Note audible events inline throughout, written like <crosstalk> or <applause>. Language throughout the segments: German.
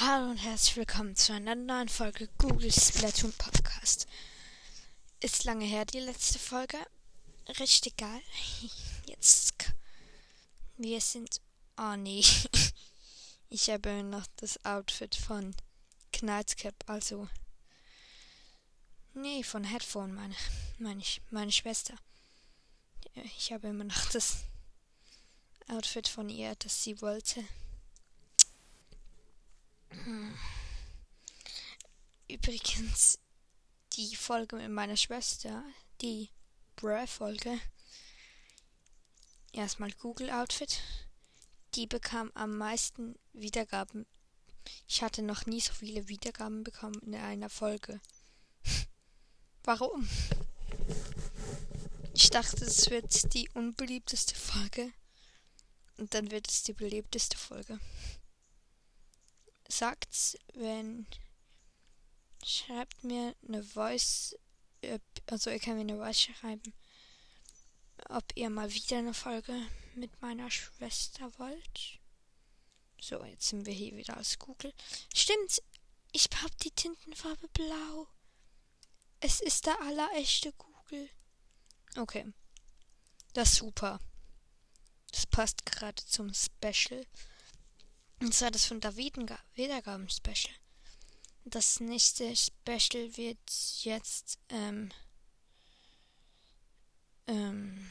Hallo und herzlich willkommen zu einer neuen Folge Google Splatoon Podcast. Ist lange her die letzte Folge. Richtig geil. <laughs> Jetzt. Wir sind. Oh nee. <laughs> Ich habe noch das Outfit von Knightscap, also. Nee, von Headphone, meine, meine, meine Schwester. Ich habe immer noch das Outfit von ihr, das sie wollte. Hm. Übrigens, die Folge mit meiner Schwester, die Bra-Folge, erstmal Google Outfit, die bekam am meisten Wiedergaben. Ich hatte noch nie so viele Wiedergaben bekommen in einer Folge. <laughs> Warum? Ich dachte, es wird die unbeliebteste Folge. Und dann wird es die beliebteste Folge sagt's, wenn schreibt mir eine Voice, also ihr könnt mir eine Voice schreiben, ob ihr mal wieder eine Folge mit meiner Schwester wollt. So, jetzt sind wir hier wieder aus Google. Stimmt, ich hab die Tintenfarbe blau. Es ist der allerechte Google. Okay. Das ist super. Das passt gerade zum Special. Und zwar das von der Wiedergaben-Special. Das nächste Special wird jetzt, ähm, ähm,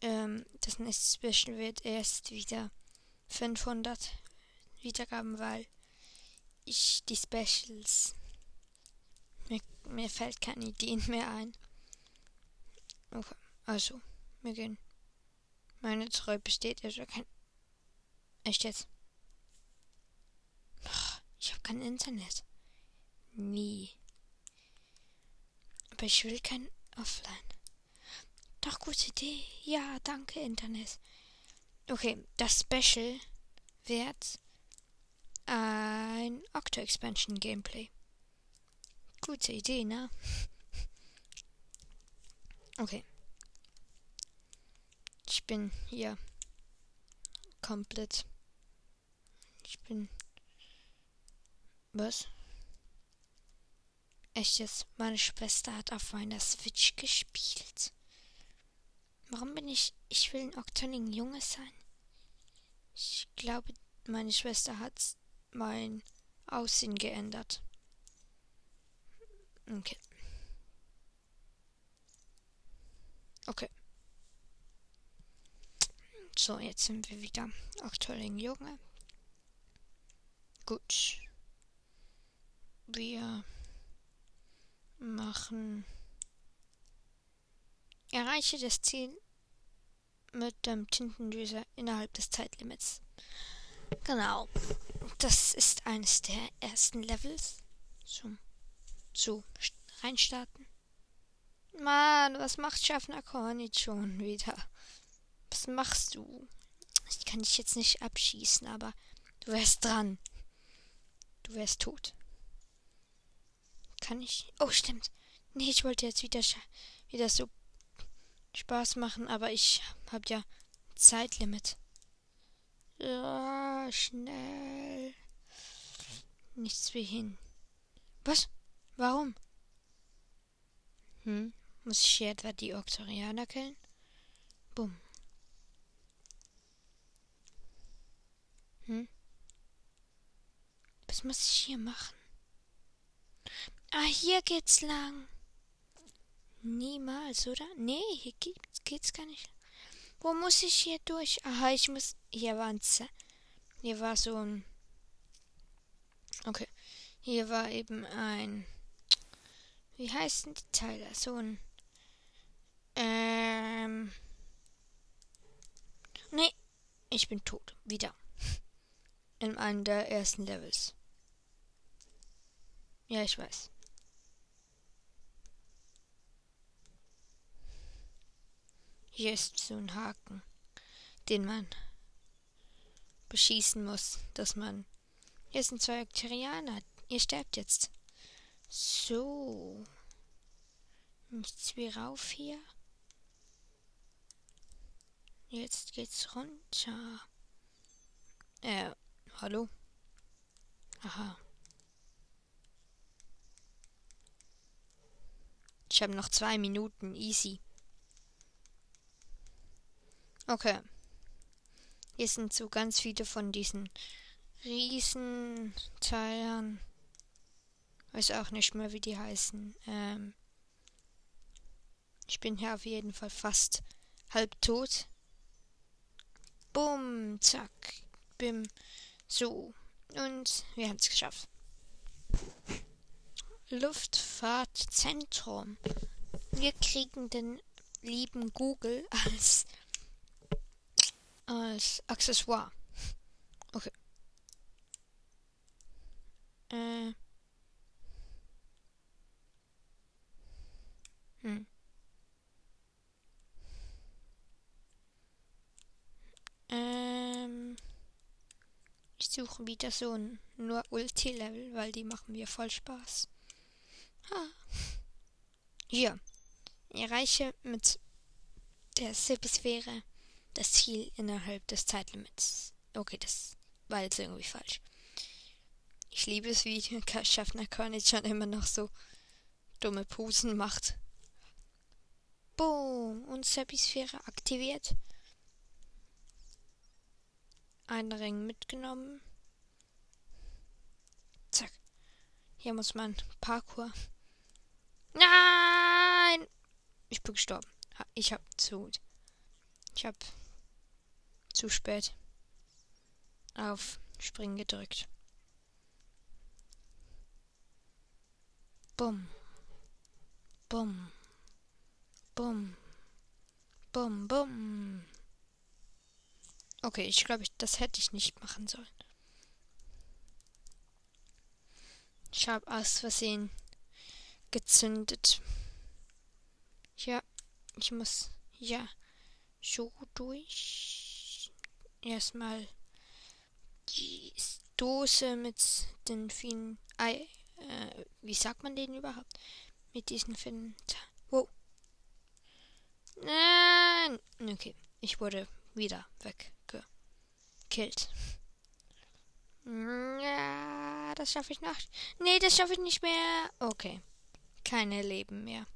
ähm, das nächste Special wird erst wieder 500 Wiedergaben, weil ich die Specials, mir, mir fällt keine Ideen mehr ein. Okay, also, wir gehen. Meine Treue besteht also kein. Echt jetzt? Ich habe kein Internet. Nie. Aber ich will kein Offline. Doch, gute Idee. Ja, danke, Internet. Okay, das Special wird ein Octo Expansion Gameplay. Gute Idee, ne? <laughs> Okay. Ich bin hier komplett. Ich bin. Was? Echt jetzt? Meine Schwester hat auf meiner Switch gespielt. Warum bin ich. Ich will ein Octoning Junge sein. Ich glaube, meine Schwester hat mein Aussehen geändert. Okay. Okay. So, jetzt sind wir wieder aktuellen Junge. Gut. Wir machen. Erreiche das Ziel mit dem Tintendüser innerhalb des Zeitlimits. Genau. Das ist eines der ersten Levels. Zum zu reinstarten. Mann, was macht Schaffner Kornit schon wieder? Was machst du? Ich kann dich jetzt nicht abschießen, aber du wärst dran. Du wärst tot. Kann ich. Oh, stimmt. Nee, ich wollte jetzt wieder, wieder so Spaß machen, aber ich hab ja Zeitlimit. Ja, schnell. Nichts wie hin. Was? Warum? Hm? Muss ich hier etwa die Oktorianer killen? Bumm. Hm? Was muss ich hier machen? Ah, hier geht's lang. Niemals, oder? Nee, hier geht's, geht's gar nicht. Wo muss ich hier durch? Aha, ich muss. Hier war ein Z. Hier war so ein. Okay. Hier war eben ein. Wie heißen die Teile? So ein. Ähm. Nee. Ich bin tot. Wieder in einem der ersten Levels. Ja, ich weiß. Hier ist so ein Haken, den man beschießen muss, dass man. Hier sind zwei Akterianer. Ihr sterbt jetzt. So. Nichts wie rauf hier. Jetzt geht's runter. Äh, hallo? Aha. Ich habe noch zwei Minuten. Easy. Okay. Hier sind so ganz viele von diesen Riesenteilen. Weiß auch nicht mehr, wie die heißen. Ähm ich bin hier auf jeden Fall fast halb tot. Bumm, zack, bim. So. Und wir haben es geschafft. Luftfahrtzentrum. Wir kriegen den lieben Google als als Accessoire. Okay. Äh. Hm. Ähm. Ich suche wieder so ein nur Ulti-Level, weil die machen mir voll Spaß. Ha. Hier. Erreiche mit der Silbsphäre das Ziel innerhalb des Zeitlimits. Okay, das war jetzt irgendwie falsch. Ich liebe es, wie Schaffner Körnitz schon immer noch so dumme Pusen macht. Boom! Und Seppisphäre aktiviert. Ein Ring mitgenommen. Zack. Hier muss man Parkour. Nein! Ich bin gestorben. Ich hab zu. Ich hab zu spät auf Springen gedrückt. Bumm. Bumm. Bumm. Bumm, bumm. Okay, ich glaube, das hätte ich nicht machen sollen. Ich habe aus Versehen gezündet. Ja, ich muss ja so durch. Erstmal die Dose mit den vielen Ei. Äh, wie sagt man den überhaupt? Mit diesen vielen. Wow. Nein! Okay, ich wurde wieder weggekillt. Ja, das schaffe ich noch. Nee, das schaffe ich nicht mehr. Okay. Keine Leben mehr.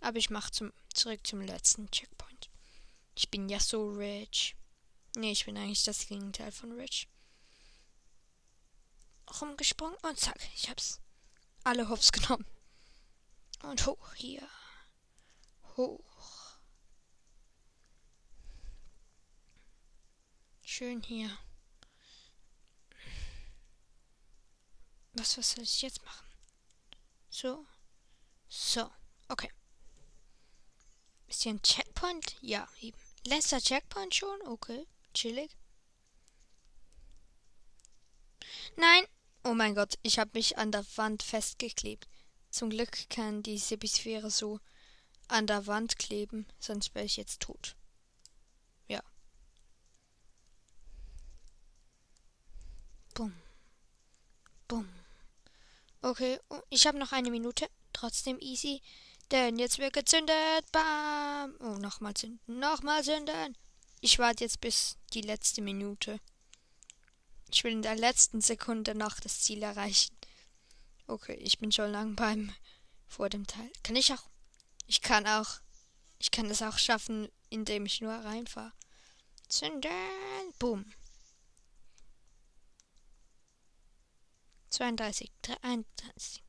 Aber ich mache zum, zurück zum letzten Checkpoint. Ich bin ja so rich. Nee, ich bin eigentlich das Gegenteil von rich. Rumgesprungen und zack, ich hab's. Alle Hops genommen. Und hoch hier. Hoch. Schön hier. Was, was soll ich jetzt machen? So. So. Okay. Ist hier ein Checkpoint? Ja, eben. Letzter Checkpoint schon? Okay. Chillig. Nein! Oh mein Gott, ich habe mich an der Wand festgeklebt. Zum Glück kann die Sebisphäre so an der Wand kleben, sonst wäre ich jetzt tot. Ja. Bumm. Bumm. Okay, oh, ich habe noch eine Minute. Trotzdem easy. Denn jetzt wird gezündet. Bam. Oh, nochmal zünden. Nochmal zünden. Ich warte jetzt bis die letzte Minute. Ich will in der letzten Sekunde noch das Ziel erreichen. Okay, ich bin schon lang beim vor dem Teil. Kann ich auch. Ich kann auch. Ich kann es auch schaffen, indem ich nur reinfahre. Zünden. Boom. 32, 33.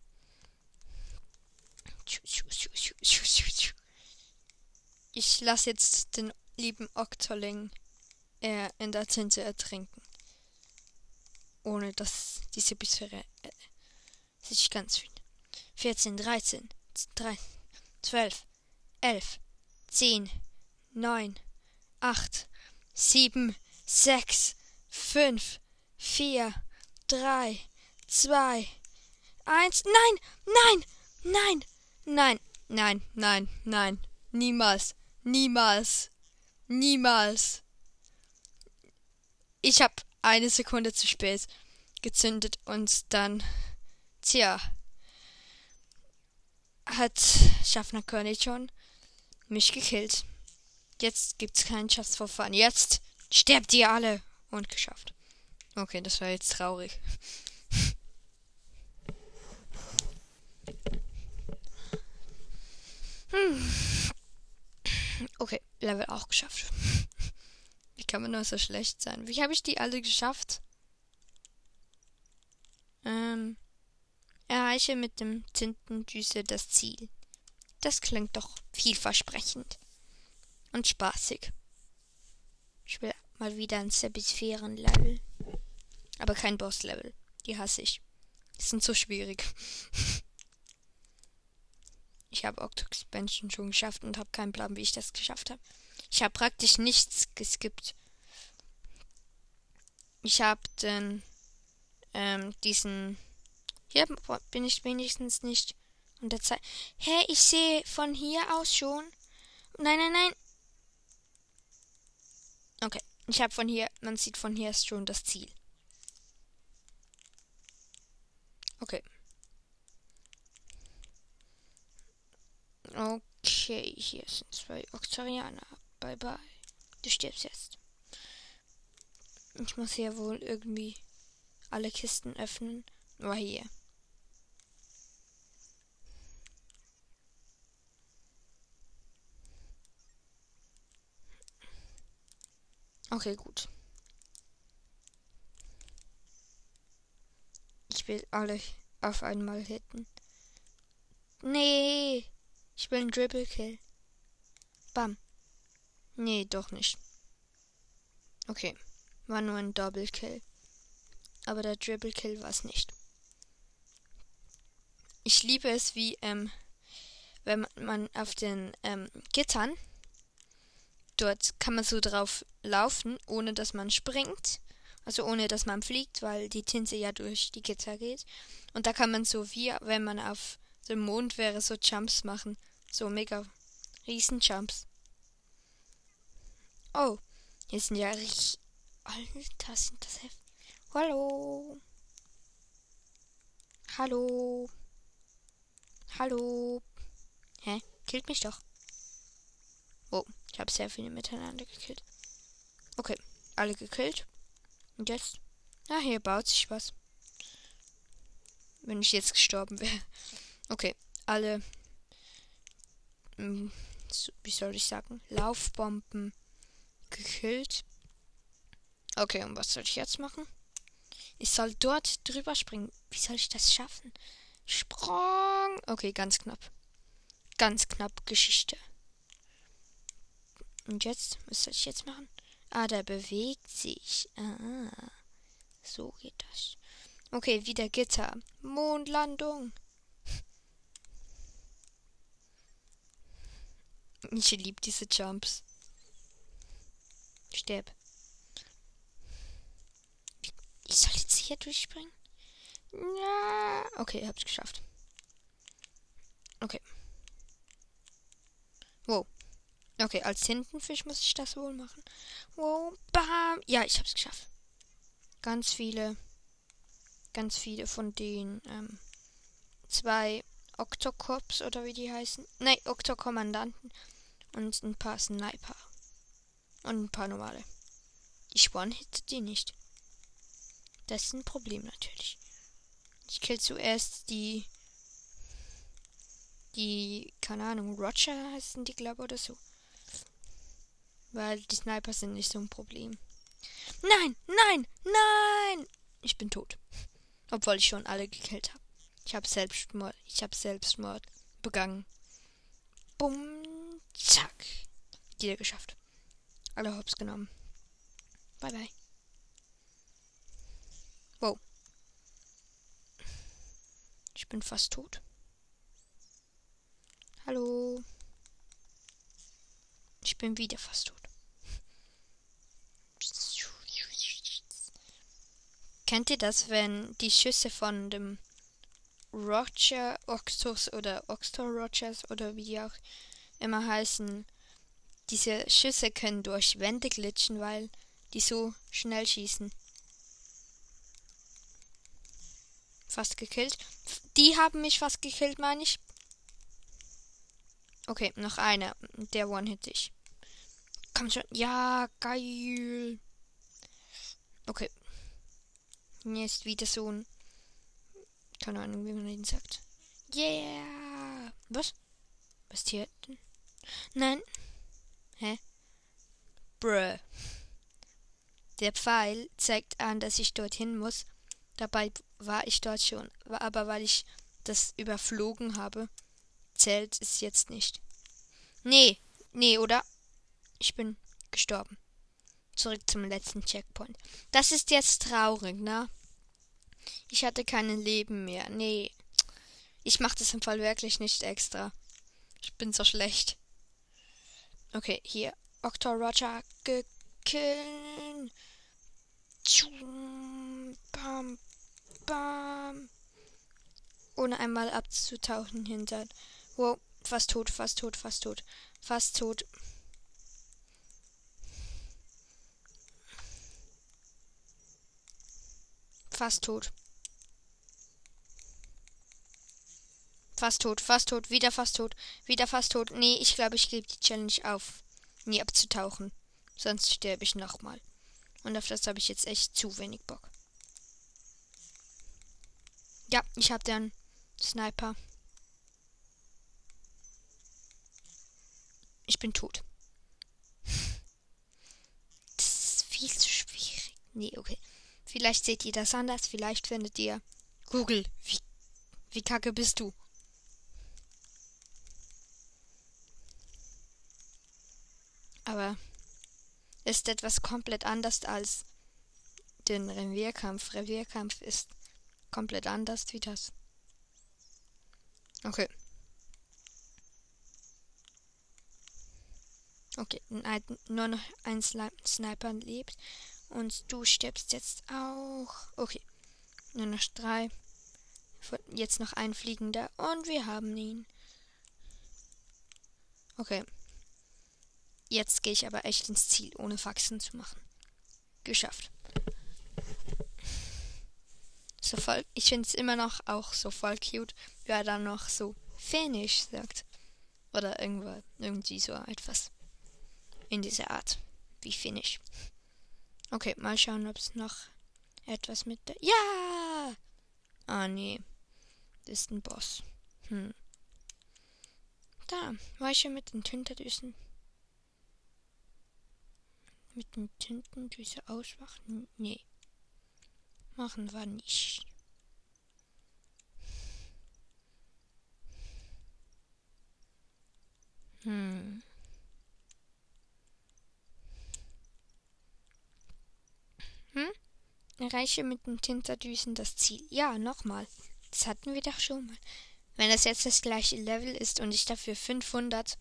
Ich lasse jetzt den lieben Oktoling äh, in der Tinte ertrinken. Ohne dass diese Bisphäre äh, sich ganz fühlt. 14, 13, 3, 12, 11, 10, 9, 8, 7, 6, 5, 4, 3, zwei, eins. Nein, nein, nein, nein, nein, nein, nein. Niemals, niemals, niemals. Ich hab eine Sekunde zu spät gezündet und dann, tja, hat Schaffner König schon mich gekillt. Jetzt gibt's keinen Fun. Jetzt sterbt ihr alle. Und geschafft. Okay, das war jetzt traurig. <laughs> Hm. Okay, Level auch geschafft. <laughs> Wie kann man nur so schlecht sein? Wie habe ich die alle geschafft? Ähm, erreiche mit dem Tintendüse das Ziel. Das klingt doch vielversprechend und spaßig. Ich will mal wieder ein Sebisphären-Level. Aber kein Boss-Level. Die hasse ich. Die sind so schwierig. <laughs> Ich habe Octo-Expansion schon geschafft und habe keinen Plan, wie ich das geschafft habe. Ich habe praktisch nichts geskippt. Ich habe den, ähm, diesen, hier bin ich wenigstens nicht unter Zeit. Hä, hey, ich sehe von hier aus schon. Nein, nein, nein. Okay, ich habe von hier, man sieht von hier schon das Ziel. Okay. Okay, hier sind zwei Octarianer. Bye bye. Du stirbst jetzt. Ich muss hier wohl irgendwie alle Kisten öffnen. Nur hier. Okay, gut. Ich will alle auf einmal hitten. Nee. Ich will einen Dribble Kill. Bam. Nee, doch nicht. Okay. War nur ein Double Kill. Aber der Dribble Kill war es nicht. Ich liebe es, wie, ähm, wenn man auf den ähm, Gittern, dort kann man so drauf laufen, ohne dass man springt. Also ohne dass man fliegt, weil die Tinte ja durch die Gitter geht. Und da kann man so wie, wenn man auf dem Mond wäre, so Jumps machen. So mega Riesenjumps. Oh, hier sind ja richtig. Alter, sind das heftig. Hallo. Hallo. Hallo. Hä? Killt mich doch. Oh, ich habe sehr viele miteinander gekillt. Okay, alle gekillt. Und jetzt? Na, hier baut sich was. Wenn ich jetzt gestorben wäre. Okay, alle wie soll ich sagen, Laufbomben gekillt. Okay, und was soll ich jetzt machen? Ich soll dort drüber springen. Wie soll ich das schaffen? Sprung. Okay, ganz knapp. Ganz knapp Geschichte. Und jetzt, was soll ich jetzt machen? Ah, der bewegt sich. Ah, so geht das. Okay, wieder Gitter. Mondlandung. Ich liebe diese Jumps. Sterb. Ich soll jetzt hier durchspringen? Ja. Okay, hab's geschafft. Okay. Wow. Okay, als Tintenfisch muss ich das wohl machen. Wow, bam. Ja, ich hab's geschafft. Ganz viele, ganz viele von den ähm, zwei Octocops oder wie die heißen. Nein, Octokommandanten und ein paar Sniper. Und ein paar normale. Ich one-hitte die nicht. Das ist ein Problem natürlich. Ich kill zuerst die. Die, keine Ahnung, Roger heißen die, glaube oder so. Weil die Sniper sind nicht so ein Problem. Nein, nein, nein! Ich bin tot. Obwohl ich schon alle gekillt habe. Ich habe Selbstmord. Ich habe Selbstmord begangen. Bumm. Zack. Wieder geschafft. Alle Hops genommen. Bye bye. Wow. Ich bin fast tot. Hallo. Ich bin wieder fast tot. Kennt ihr das, wenn die Schüsse von dem Roger Oxtos oder Oxtor Rogers oder wie die auch immer heißen, diese Schüsse können durch Wände glitschen, weil die so schnell schießen. Fast gekillt. Die haben mich fast gekillt, meine ich. Okay, noch einer. Der One hit ich. Komm schon. Ja, geil. Okay. Hier ist wieder so ein. Keine Ahnung, wie man den sagt. Yeah! Was? Was hier denn? Nein. Hä? Bruh. Der Pfeil zeigt an, dass ich dorthin muss. Dabei war ich dort schon. Aber weil ich das überflogen habe, zählt es jetzt nicht. Nee, nee, oder? Ich bin gestorben. Zurück zum letzten Checkpoint. Das ist jetzt traurig, ne? Ich hatte kein Leben mehr. Nee. Ich mach das im Fall wirklich nicht extra. Ich bin so schlecht. Okay, hier. Octor Roger gekillt. Bam, bam. Ohne einmal abzutauchen hinter. Wow, fast tot, fast tot, fast tot. Fast tot. Fast tot. Fast tot, fast tot, wieder fast tot, wieder fast tot. Nee, ich glaube, ich gebe die Challenge auf, nie abzutauchen. Sonst sterbe ich nochmal. Und auf das habe ich jetzt echt zu wenig Bock. Ja, ich habe den Sniper. Ich bin tot. <laughs> Das ist viel zu schwierig. Nee, okay. Vielleicht seht ihr das anders. Vielleicht findet ihr. Google, wie, wie kacke bist du? Aber ist etwas komplett anders als den Revierkampf. Revierkampf ist komplett anders wie das. Okay. Okay, nur noch ein Sniper lebt. Und du stirbst jetzt auch. Okay. Nur noch drei. Jetzt noch ein fliegender. Und wir haben ihn. Okay. Jetzt gehe ich aber echt ins Ziel, ohne Faxen zu machen. Geschafft. So voll. Ich finde es immer noch auch so voll cute, wie er dann noch so Finish sagt. Oder irgendwo, irgendwie so etwas. In dieser Art. Wie Finish. Okay, mal schauen, ob es noch etwas mit der. Ja! Ah, nee. Das ist ein Boss. Hm. Da, war ich schon mit den Tinterdüsen mit den Tintendüse ausmachen? Nee. Machen wir nicht. Hm. Hm? Erreiche mit den Tinterdüsen das Ziel. Ja, nochmal. Das hatten wir doch schon mal. Wenn das jetzt das gleiche Level ist und ich dafür 500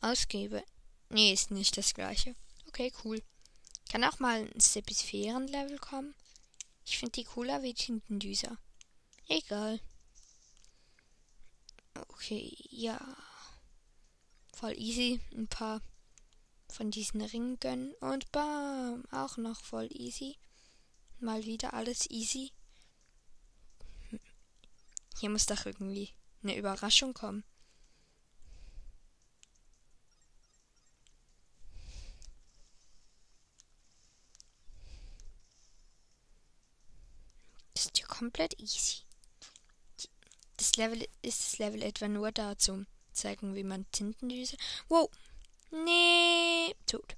ausgebe. Nee, ist nicht das gleiche. Okay, cool. Kann auch mal ein Stepisphären-Level kommen. Ich finde die cooler wie Tintendüser. Egal. Okay, ja. Voll easy. Ein paar von diesen Ringen gönnen. Und bam. Auch noch voll easy. Mal wieder alles easy. Hier muss doch irgendwie eine Überraschung kommen. Komplett easy. Das Level ist das Level etwa nur da zum zeigen, wie man Tintendüse. Wow! Nee, tot.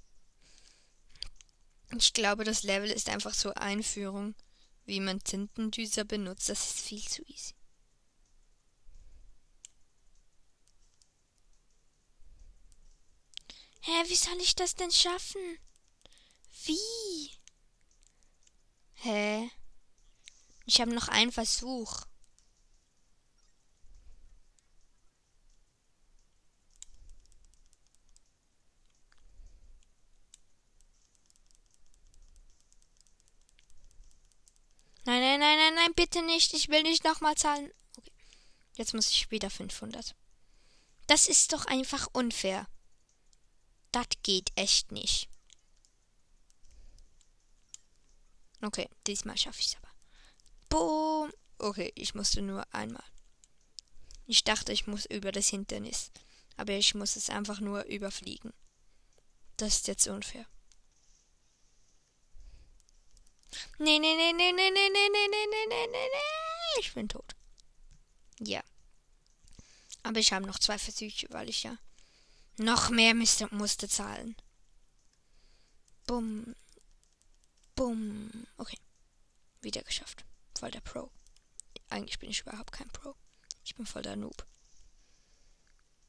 Ich glaube, das Level ist einfach so Einführung, wie man Tintendüser benutzt. Das ist viel zu easy. Hä, wie soll ich das denn schaffen? Wie? Hä? Ich habe noch einen Versuch. Nein, nein, nein, nein, nein, bitte nicht. Ich will nicht nochmal zahlen. Okay. Jetzt muss ich wieder 500. Das ist doch einfach unfair. Das geht echt nicht. Okay, diesmal schaffe ich es aber. Boom. Okay, ich musste nur einmal. Ich dachte, ich muss über das Hindernis. Aber ich muss es einfach nur überfliegen. Das ist jetzt unfair. Nee, nee, nee, nee, nee, nee, nee, nee, nee, nee, nee, nee, nee. Ich bin tot. Ja. Aber ich habe noch zwei Versuche, weil ich ja noch mehr müsste, musste zahlen. Bumm. Bumm. Okay. Wieder geschafft. Voll der Pro. Eigentlich bin ich überhaupt kein Pro. Ich bin voll der Noob.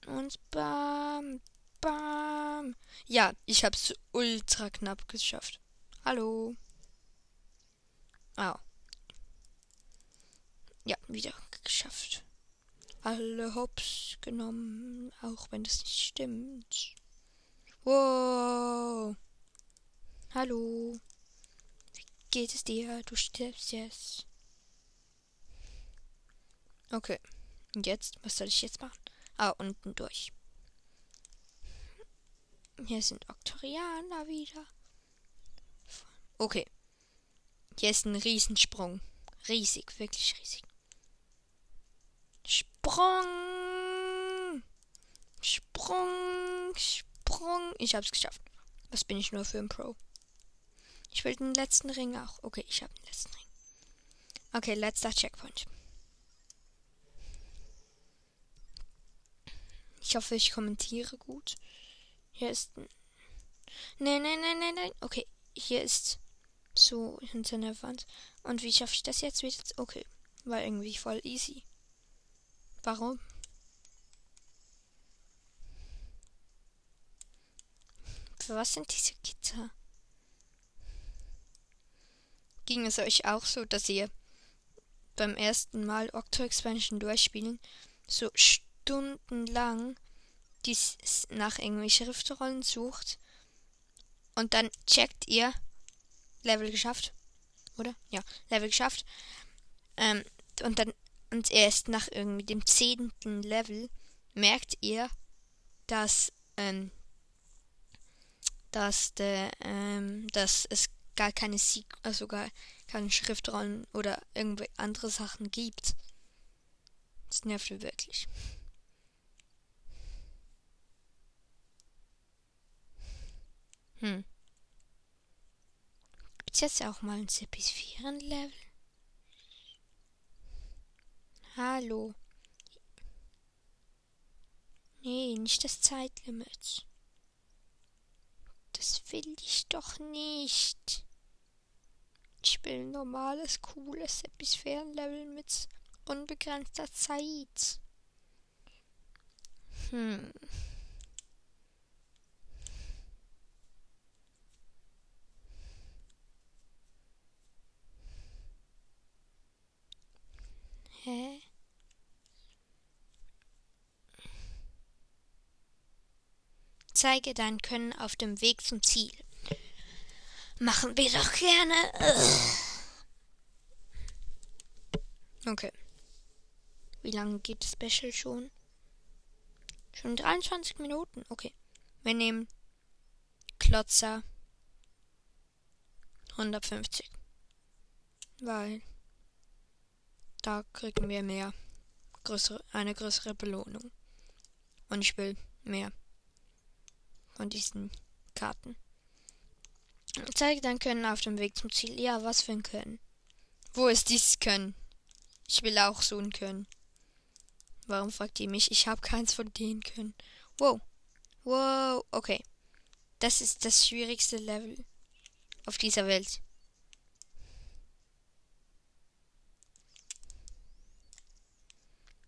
Und bam, bam. Ja, ich hab's ultra knapp geschafft. Hallo. Oh. Ja, wieder geschafft. Alle Hops genommen, auch wenn das nicht stimmt. Wow. Hallo. Wie geht es dir? Du stirbst jetzt. Okay. Und jetzt? Was soll ich jetzt machen? Ah, unten durch. Hier sind Oktorianer wieder. Okay. Hier ist ein Riesensprung. Riesig, wirklich riesig. Sprung! Sprung! Sprung! Ich hab's geschafft. Was bin ich nur für ein Pro? Ich will den letzten Ring auch. Okay, ich habe den letzten Ring. Okay, letzter Checkpoint. Ich hoffe, ich kommentiere gut. Hier ist. Nein, nein, nein, nein, nein. Okay, hier ist so hinter der Wand. Und wie schaffe ich das jetzt wieder? Okay, war irgendwie voll easy. Warum? Für was sind diese Gitter? Ging es euch auch so, dass ihr beim ersten Mal Octo Expansion durchspielen so stundenlang dies nach irgendwie Schriftrollen sucht und dann checkt ihr Level geschafft, oder? Ja, Level geschafft. Ähm, und dann und erst nach irgendwie dem zehnten Level merkt ihr, dass ähm, dass der ähm, dass es gar keine Sieg also gar keine Schriftrollen oder irgendwie andere Sachen gibt. Das nervt wirklich. Hm. Gibt's jetzt auch mal ein CP4-Level? Hallo. Nee, nicht das Zeitlimit. Das will ich doch nicht. Ich will ein normales, cooles Episphärenlevel mit unbegrenzter Zeit. Hm. Hä? Zeige dein Können auf dem Weg zum Ziel. Machen wir doch gerne. Okay. Wie lange geht das Special schon? Schon 23 Minuten. Okay. Wir nehmen Klotzer 150. Weil da kriegen wir mehr. Größere, eine größere Belohnung. Und ich will mehr von diesen Karten. Zeige dein Können auf dem Weg zum Ziel. Ja, was für ein Können? Wo ist dieses Können? Ich will auch so ein Können. Warum fragt ihr mich? Ich habe keins von denen können. Wow. Wow. Okay. Das ist das schwierigste Level auf dieser Welt.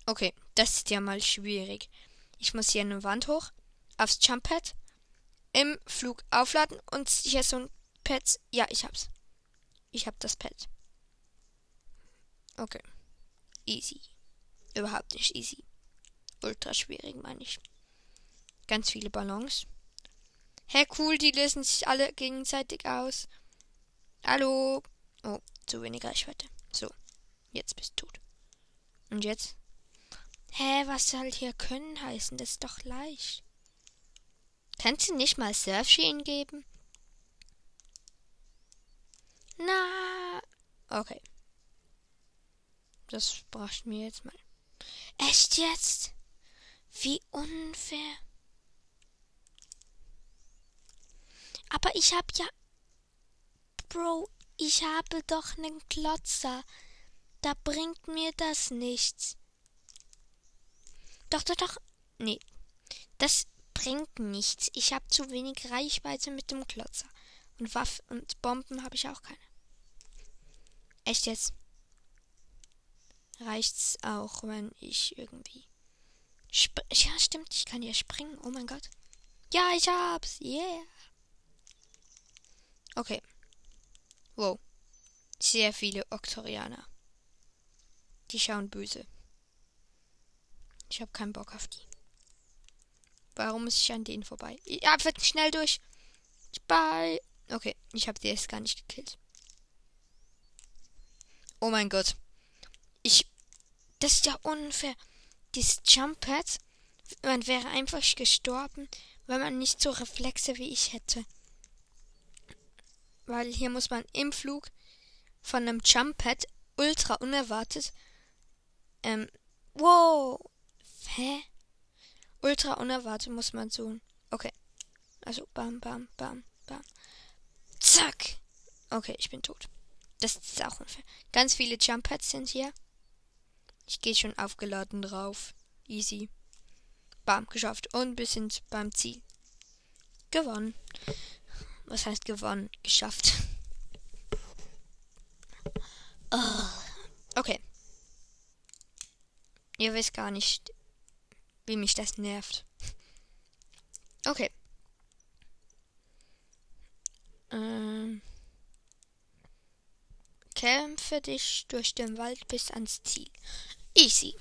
Okay, das ist ja mal schwierig. Ich muss hier eine Wand hoch, aufs Jump Pad, im Flug aufladen und hier so ein Pad. Ja, ich hab's. Ich hab das Pad. Okay. Easy. Überhaupt nicht easy. Ultra schwierig, meine ich. Ganz viele Ballons. Hä, hey, cool, die lösen sich alle gegenseitig aus. Hallo. Oh, zu wenig Reichweite. So, jetzt bist du tot. Und jetzt? Hä, was soll hier können heißen? Das ist doch leicht. Kannst du nicht mal Surfschienen geben? Na. Okay. Das bracht mir jetzt mal. Echt jetzt? Wie unfair. Aber ich hab ja. Bro, ich habe doch nen Klotzer. Da bringt mir das nichts. Doch, doch, doch. Nee. Das bringt nichts. Ich habe zu wenig Reichweite mit dem Klotzer. Und Waffen und Bomben habe ich auch keine. Echt jetzt? Reicht's auch, wenn ich irgendwie. Sp ja, stimmt, ich kann hier springen. Oh mein Gott. Ja, ich hab's. Yeah. Okay. Wow. Sehr viele Oktorianer. Die schauen böse. Ich habe keinen Bock auf die. Warum muss ich an denen vorbei? Ja, wird schnell durch. Bye. Okay, ich habe die jetzt gar nicht gekillt. Oh mein Gott. Ich. Das ist ja unfair. Dieses Jump Pad. Man wäre einfach gestorben, wenn man nicht so Reflexe wie ich hätte. Weil hier muss man im Flug von einem Jump Pad ultra unerwartet. Ähm. Wow. Hä? Ultra unerwartet muss man so. Okay. Also bam, bam, bam, bam. Zack. Okay, ich bin tot. Das ist auch unfair. Ganz viele Jump Pads sind hier. Ich gehe schon aufgeladen drauf. Easy. Bam, geschafft. Und bis hin beim Ziel. Gewonnen. Was heißt gewonnen? Geschafft. Oh. <laughs> Okay. Ihr wisst gar nicht, wie mich das nervt. Okay. Ähm. Kämpfe dich durch den Wald bis ans Ziel. Easy.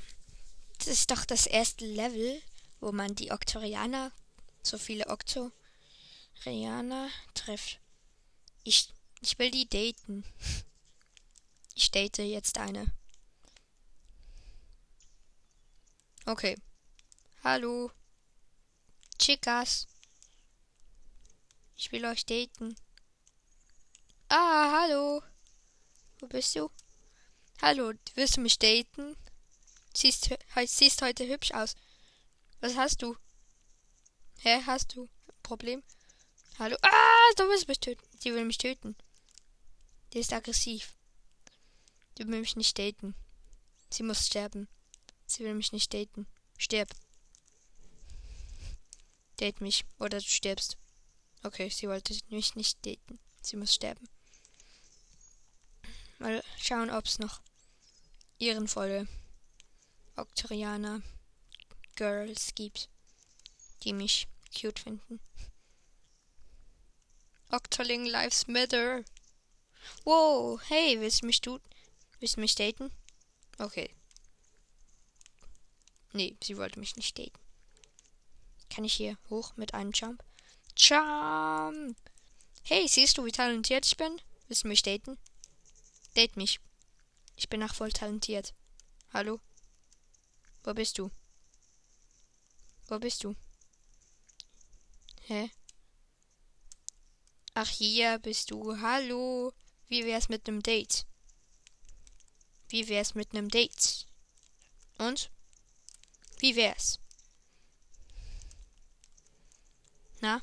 Das ist doch das erste Level, wo man die Oktorianer, so viele Oktorianer trifft. Ich, ich will die daten. Ich date jetzt eine. Okay. Hallo. Chicas. Ich will euch daten. Ah, hallo. Wo bist du? Hallo, willst du mich daten? Siehst, siehst heute hübsch aus. Was hast du? Hä, hast du ein Problem? Hallo? Ah, du willst mich töten. Die will mich töten. Die ist aggressiv. Die will mich nicht daten. Sie muss sterben. Sie will mich nicht daten. Stirb. Date mich. Oder du stirbst. Okay, sie wollte mich nicht daten. Sie muss sterben. Mal schauen, ob es noch ehrenvolle Oktorianer Girls gibt, die mich cute finden. Octoling Lives Matter. Wow, hey, willst du mich du willst du mich daten? Okay. Nee, sie wollte mich nicht daten. Kann ich hier hoch mit einem Jump? Jump! Hey, siehst du, wie talentiert ich bin? Willst du mich daten? Date mich. Ich bin auch voll talentiert. Hallo? Wo bist du? Wo bist du? Hä? Ach, hier bist du. Hallo. Wie wär's mit nem Date? Wie wär's mit nem Date? Und? Wie wär's? Na?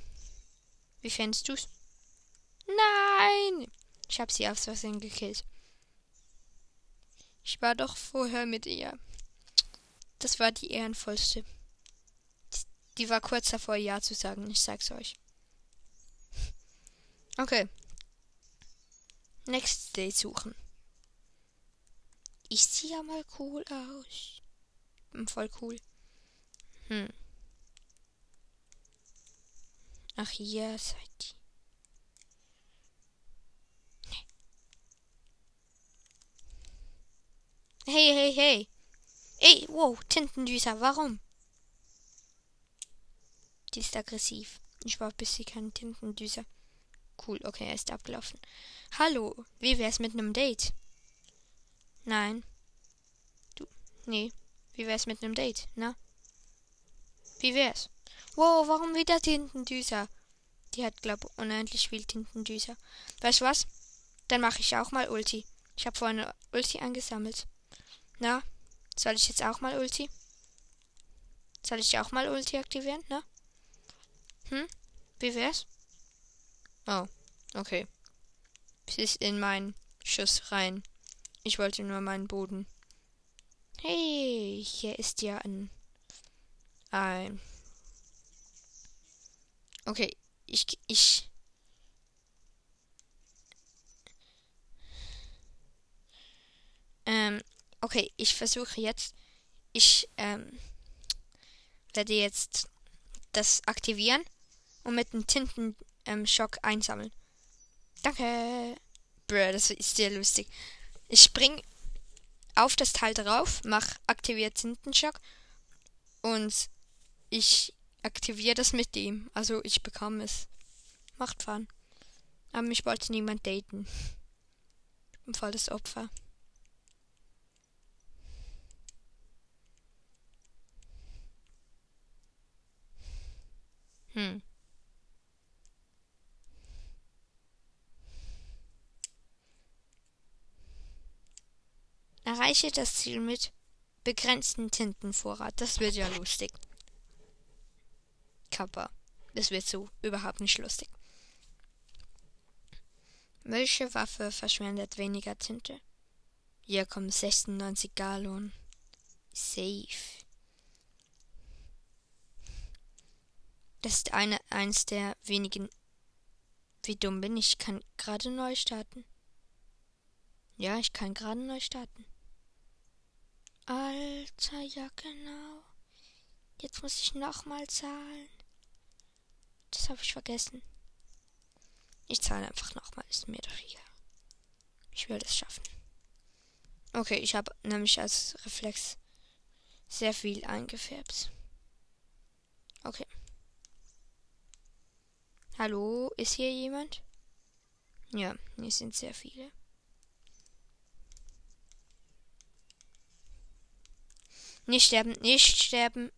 Wie fändest du's? Nein! Ich hab sie aufs Versehen gekillt. Ich war doch vorher mit ihr. Das war die ehrenvollste. Die war kurz davor, Ja zu sagen, ich sag's euch. Okay. Next Day suchen. Ich sehe ja mal cool aus. Bin voll cool. Hm. Ach, hier seid ihr. Hey, hey, hey. Ey, wow, Tintendüser, warum? Die ist aggressiv. Ich war bisher kein Tintendüser. Cool, okay, er ist abgelaufen. Hallo, wie wär's mit einem Date? Nein. Du, nee. Wie wär's mit einem Date, na? Wie wär's? Wow, warum wieder Tintendüser? Die hat, glaub, unendlich viel Tintendüser. Weißt du was? Dann mache ich auch mal Ulti. Ich habe vorhin Ulti angesammelt. Na, soll ich jetzt auch mal Ulti? Soll ich auch mal Ulti aktivieren, ne? Hm? Wie wär's? Oh, okay. bis in meinen Schuss rein. Ich wollte nur meinen Boden. Hey, hier ist ja ein. Ein. Okay, ich. Ich. Ähm, okay, ich versuche jetzt. Ich ähm, werde jetzt das aktivieren und mit dem Tintenschock einsammeln. Danke. Bruh, das ist sehr lustig. Ich spring auf das Teil drauf, mach aktiviert Tintenschock und ich aktiviere das mit ihm. Also ich bekam es. Macht Fun. Aber mich wollte niemand daten. Ich bin voll das Opfer. Hm. Erreiche das Ziel mit begrenzten Tintenvorrat. Das wird ja lustig. Kappa. Das wird so überhaupt nicht lustig. Welche Waffe verschwendet weniger Tinte? Hier kommen 96 Gallon. Safe. Das ist eine, eins der wenigen. Wie dumm bin ich? Ich kann gerade neu starten. Ja, ich kann gerade neu starten. Alter, ja genau. Jetzt muss ich nochmal zahlen. Das habe ich vergessen. Ich zahle einfach nochmal, ist mir doch egal. Ich will das schaffen. Okay, ich habe nämlich als Reflex sehr viel eingefärbt. Okay. Hallo, ist hier jemand? Ja, hier sind sehr viele. Nicht sterben, nicht sterben.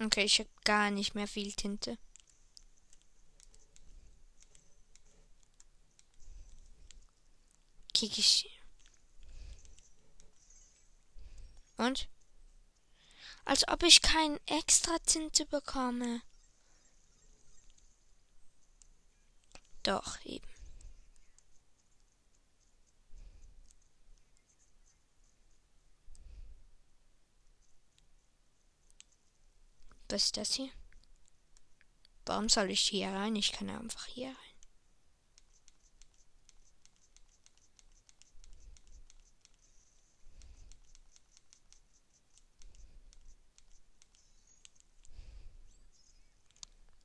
Okay, ich habe gar nicht mehr viel Tinte. Kick ich. Und? Als ob ich kein extra Tinte bekomme. Doch, eben. Was ist das hier? Warum soll ich hier rein? Ich kann einfach hier rein.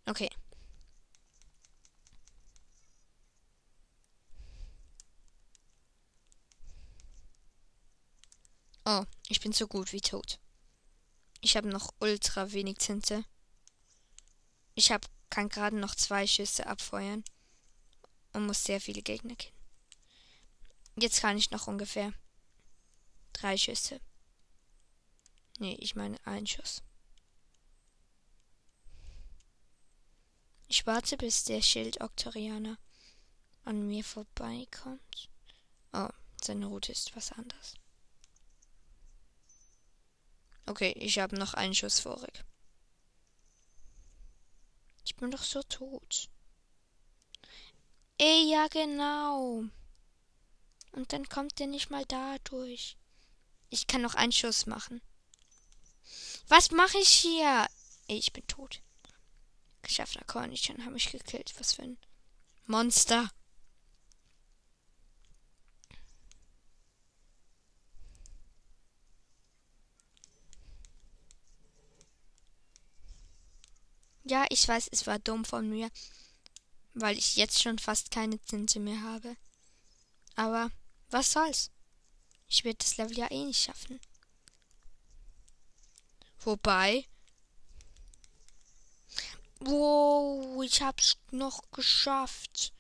Okay. Oh, ich bin so gut wie tot. Ich habe noch ultra wenig Tinte. Ich hab, kann gerade noch zwei Schüsse abfeuern und muss sehr viele Gegner killen. Jetzt kann ich noch ungefähr drei Schüsse. Nee, ich meine ein Schuss. Ich warte, bis der Schild-Oktorianer an mir vorbeikommt. Oh, seine Route ist was anderes. Okay, ich habe noch einen Schuss vorig. Ich bin doch so tot. Ey, ja genau. Und dann kommt der nicht mal da durch. Ich kann noch einen Schuss machen. Was mache ich hier? Ey, ich bin tot. Geschäfter Kornichchen habe ich gekillt. Was für ein Monster. Ja, ich weiß, es war dumm von mir, weil ich jetzt schon fast keine Tinte mehr habe. Aber was soll's? Ich werde das Level ja eh nicht schaffen. Wobei. Wow, ich hab's noch geschafft.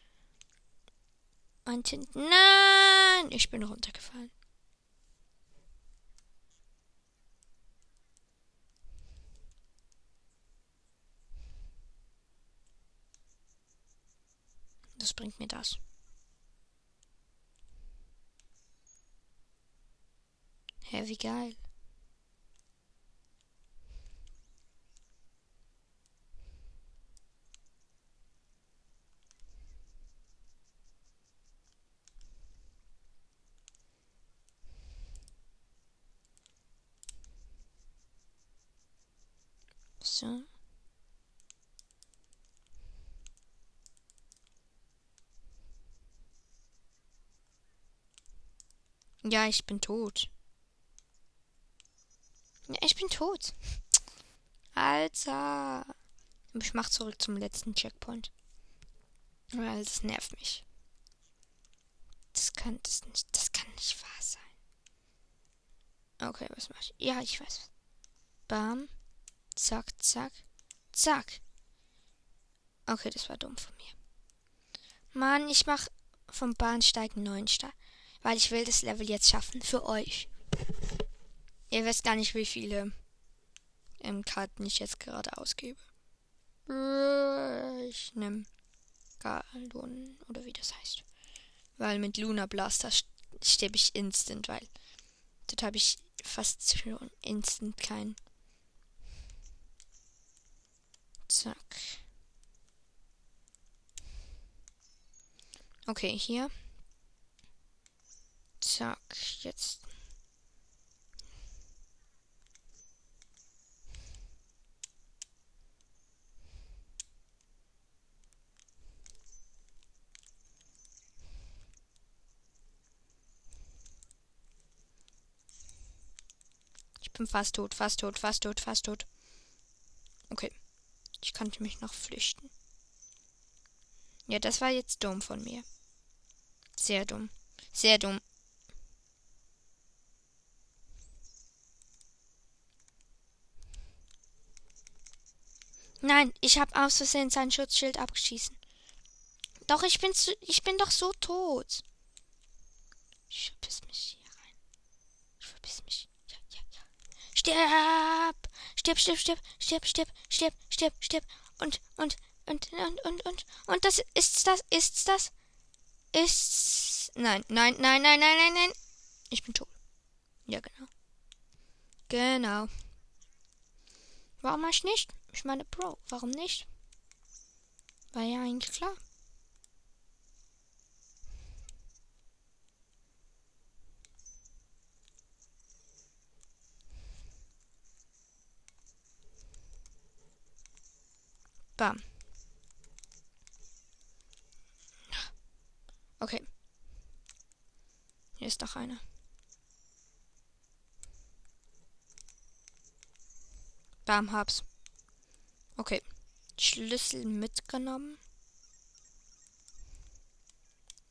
Ein Tint. Nein! Ich bin runtergefallen. Was bringt mir das? Hä, wie geil. So. Ja, ich bin tot. Ja, ich bin tot. Alter. Ich mach zurück zum letzten Checkpoint. Weil das nervt mich. Das kann das nicht. Das kann nicht wahr sein. Okay, was mach ich? Ja, ich weiß. Bam. Zack, zack, zack. Okay, das war dumm von mir. Mann, ich mach vom Bahnsteig 9 Star. Weil ich will das Level jetzt schaffen. Für euch. Ihr wisst gar nicht, wie viele ähm, Karten ich jetzt gerade ausgebe. Ich nehme Galon oder wie das heißt. Weil mit Luna Blaster sterbe ich instant, weil dort habe ich fast schon instant kein. Zack. Okay, hier. Zack, jetzt bin fast tot, fast tot, fast tot, fast tot. Okay. Ich konnte mich noch flüchten. Ja, das war jetzt dumm von mir. Sehr dumm. Sehr dumm. Nein, ich habe aus Versehen sein Schutzschild abgeschießen. Doch, ich bin zu, ich bin doch so tot. Ich verpiss mich hier rein. Ich verpiss mich. Stirb! Stirb, stirb, stirb, stirb, stirb, stirb, stirb, stirb. Und, und, und, und, und, und, und das ist's das, ist's das? Ist's. Nein, nein, nein, nein, nein, nein, nein. Ich bin tot. Ja, genau. Genau. Warum ich nicht? Ich meine, Bro, warum nicht? War ja eigentlich klar. Bam. Okay. Hier ist noch eine. Bam, hab's. Okay. Schlüssel mitgenommen.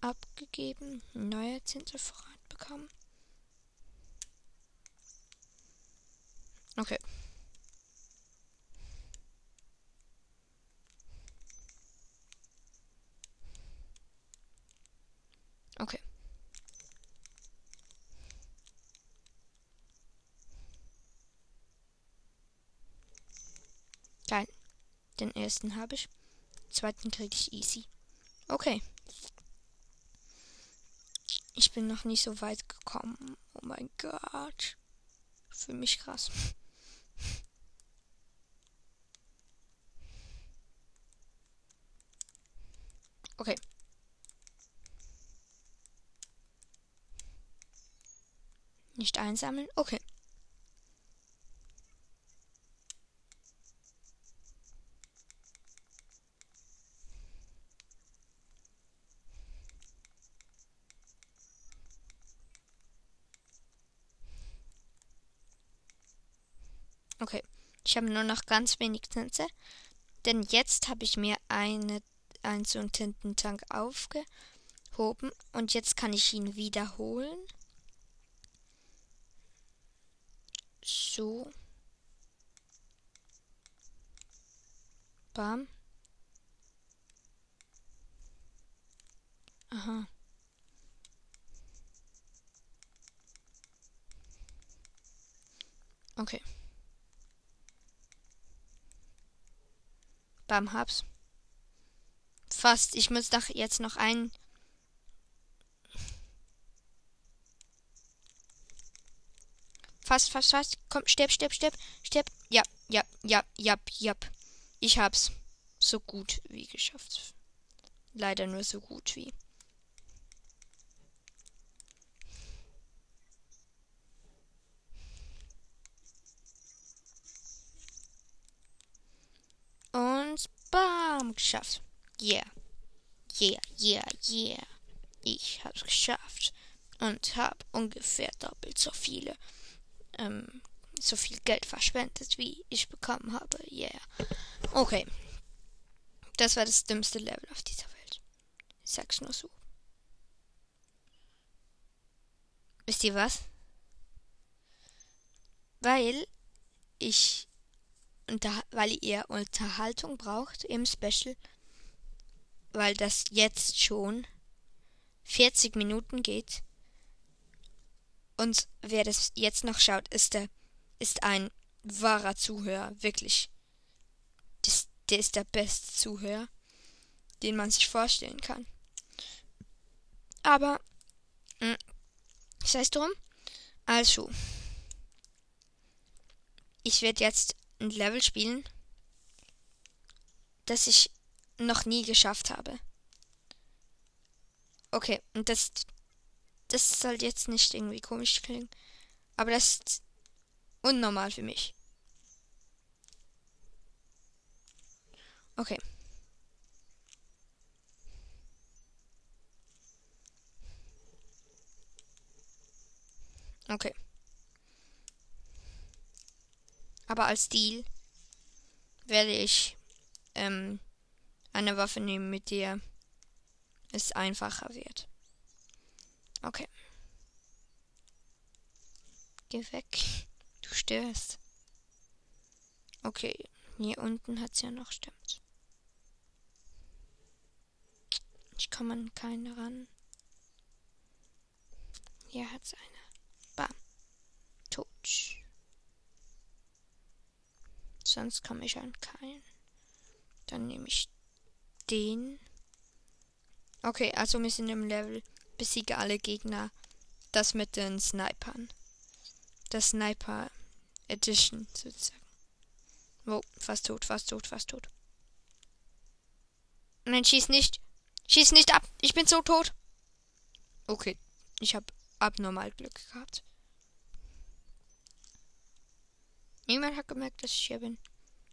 Abgegeben. Neuer Zinselvorrat bekommen. Okay. Geil. Den ersten habe ich. Den zweiten kriege ich easy. Okay. Ich bin noch nicht so weit gekommen. Oh mein Gott. Für mich krass. <laughs> Okay. Nicht einsammeln? Okay. Okay. Ich habe nur noch ganz wenig Tinte. Denn jetzt habe ich mir eine, einen so einen Tintentank aufgehoben. Und jetzt kann ich ihn wiederholen. So. Bam. Aha. Okay. Bam, hab's. Fast. Ich muss doch jetzt noch einen Fast, fast, fast. Komm, stirb, stirb, stirb, stirb. Ja, ja, ja, ja, ja. Ich hab's so gut wie geschafft. Leider nur so gut wie. Bam, geschafft. Yeah. Yeah, yeah, yeah. Ich hab's geschafft. Und hab ungefähr doppelt so viele, ähm, so viel Geld verschwendet, wie ich bekommen habe. Yeah. Okay. Das war das dümmste Level auf dieser Welt. Ich sag's nur so. Wisst ihr was? Weil ich unter, weil ihr Unterhaltung braucht im Special, weil das jetzt schon 40 Minuten geht. Und wer das jetzt noch schaut, ist der ist ein wahrer Zuhörer, wirklich. Das, der ist der beste Zuhörer, den man sich vorstellen kann. Aber hm, sei es drum. Also, ich werde jetzt ein Level spielen, das ich noch nie geschafft habe. Okay, und das, das soll jetzt nicht irgendwie komisch klingen, aber das ist unnormal für mich. Okay. Okay. Aber als Deal werde ich ähm, eine Waffe nehmen, mit der es einfacher wird. Okay. Geh weg. Du störst. Okay. Hier unten hat es ja noch stimmt. Ich komme an keine ran. Hier hat es eine. Bam. Tot. Sonst komme ich an keinen. Dann nehme ich den. Okay, also wir sind im Level. Besiege alle Gegner. Das mit den Snipern. Das Sniper Edition sozusagen. Oh, fast tot, fast tot, fast tot. Nein, schieß nicht. Schieß nicht ab. Ich bin so tot. Okay, ich habe abnormal Glück gehabt. Niemand hat gemerkt, dass ich hier bin.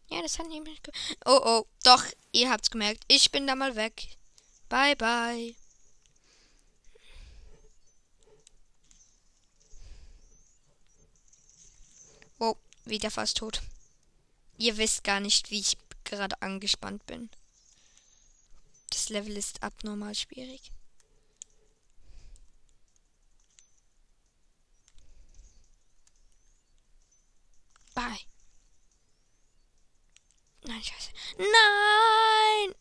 Ja, das hat niemand gemerkt. Oh, oh, doch, ihr habt's gemerkt. Ich bin da mal weg. Bye, bye. Oh, wieder fast tot. Ihr wisst gar nicht, wie ich gerade angespannt bin. Das Level ist abnormal schwierig. Bye. Nein, scheiße. Nein!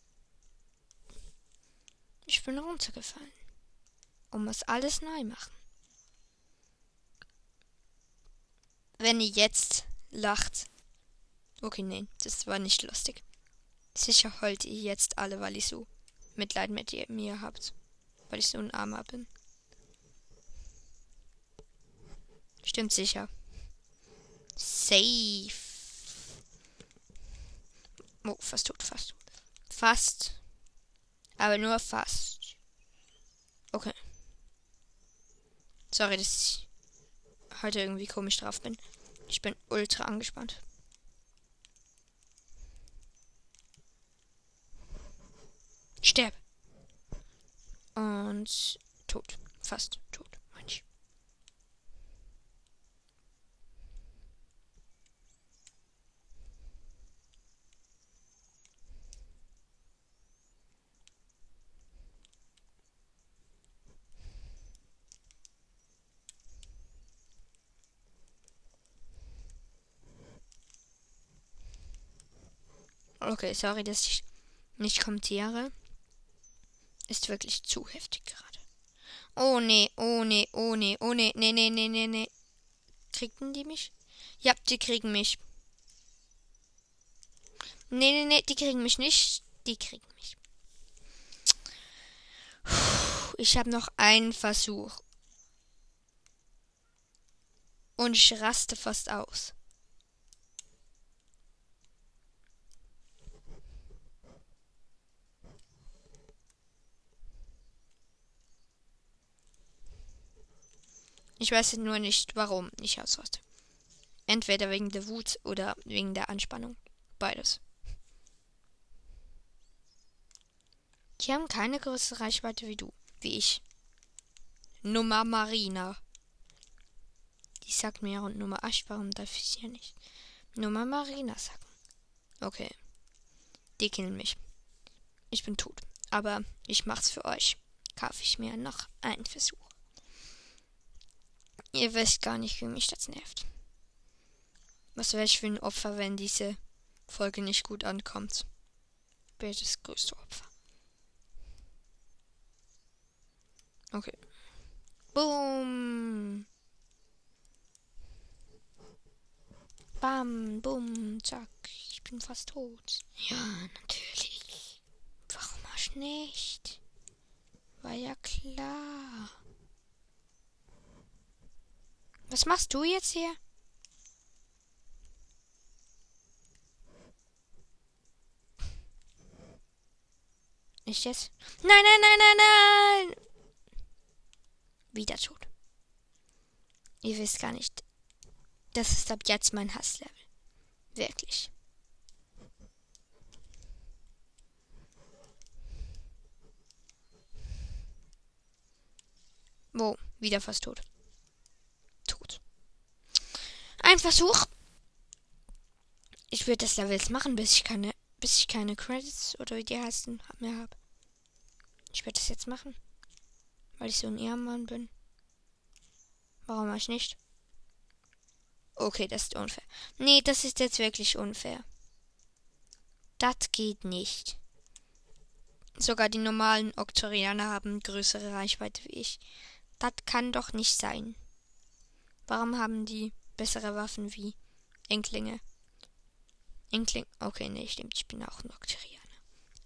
Ich bin runtergefallen. Und muss alles neu machen. Wenn ihr jetzt lacht. Okay, nein, das war nicht lustig. Sicher heult ihr jetzt alle, weil ich so Mitleid mit mir habt. Weil ich so ein Armer bin. Stimmt sicher. Safe. Oh, fast tot, fast tot. Fast. Aber nur fast. Okay. Sorry, dass ich heute irgendwie komisch drauf bin. Ich bin ultra angespannt. Sterb. Und tot. Fast tot. Okay, sorry, dass ich nicht kommentiere. Ist wirklich zu heftig gerade. Oh nee, oh nee, oh nee, oh nee, nee, nee, nee, nee, nee. Kriegten die mich? Ja, die kriegen mich. Nee, nee, nee, die kriegen mich nicht. Die kriegen mich. Ich habe noch einen Versuch. Und ich raste fast aus. Ich weiß nur nicht, warum ich ausraste. Entweder wegen der Wut oder wegen der Anspannung. Beides. Die haben keine größere Reichweite wie du, wie ich. Nummer Marina. Die sagt mir und Nummer Asch, warum darf ich ja nicht? Nummer Marina sagen. Okay. Die kennen mich. Ich bin tot. Aber ich mach's für euch. Kaufe ich mir noch einen Versuch. Ihr wisst gar nicht, wie mich das nervt. Was wäre ich für ein Opfer, wenn diese Folge nicht gut ankommt? Wer das größte Opfer? Okay. Boom. Bam, bum, zack. Ich bin fast tot. Ja, natürlich. Warum hast nicht? War ja klar. Was machst du jetzt hier? Nicht jetzt? Nein, nein, nein, nein, nein! Wieder tot. Ihr wisst gar nicht. Das ist ab jetzt mein Hasslevel. Wirklich. Wo? Wieder fast tot. Tot. Ein Versuch. Ich würde das Level jetzt machen, bis ich keine, bis ich keine Credits oder wie die heißen mehr habe. Ich werde das jetzt machen. Weil ich so ein Ehrenmann bin. Warum mach ich nicht? Okay, das ist unfair. Nee, das ist jetzt wirklich unfair. Das geht nicht. Sogar die normalen Oktorianer haben größere Reichweite wie ich. Das kann doch nicht sein. Warum haben die bessere Waffen wie Enklinge? Enkling. Okay, nee, stimmt. Ich bin auch ein Okterianer.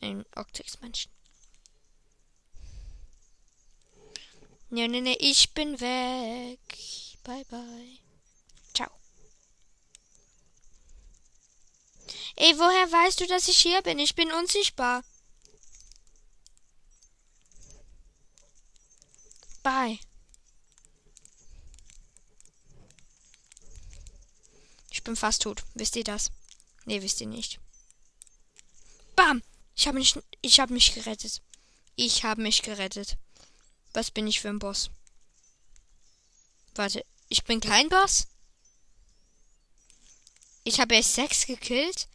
Ein Oktix-Menschen. Nee, nee, nee, ich bin weg. Bye, bye. Ciao. Ey, woher weißt du, dass ich hier bin? Ich bin unsichtbar. Bye. Ich bin fast tot. Wisst ihr das? Nee, wisst ihr nicht. Bam! Ich habe mich, ich habe mich gerettet. Ich habe mich gerettet. Was bin ich für ein Boss? Warte, ich bin kein Boss? Ich habe erst sechs gekillt?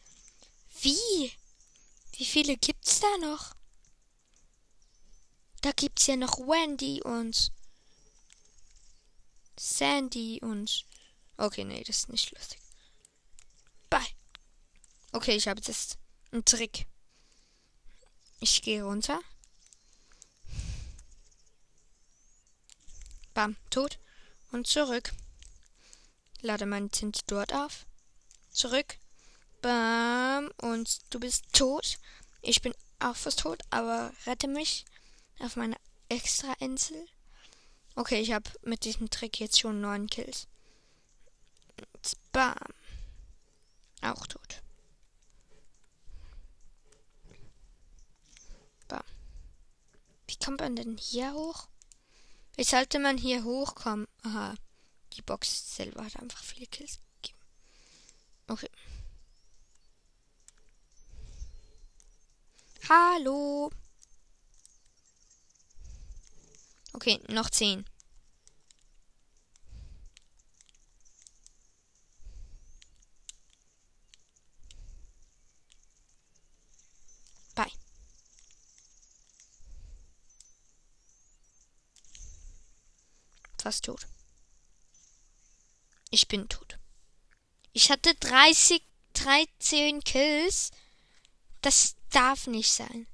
Wie? Wie viele gibt's da noch? Da gibt's ja noch Wendy und Sandy und. Okay, nee, das ist nicht lustig. Bye. Okay, ich habe jetzt einen Trick. Ich gehe runter. Bam, tot. Und zurück. Lade meine Tinte dort auf. Zurück. Bam. Und du bist tot. Ich bin auch fast tot, aber rette mich auf meine extra Insel. Okay, ich habe mit diesem Trick jetzt schon neun Kills. Bam. Auch tot. Bam. Wie kommt man denn hier hoch? Wie sollte man hier hochkommen? Aha. Die Box selber hat einfach viele Kills gegeben. Okay. Hallo. Okay, noch zehn. Bye. Fast tot. Ich bin tot. Ich hatte 30, 13 Kills. Das darf nicht sein.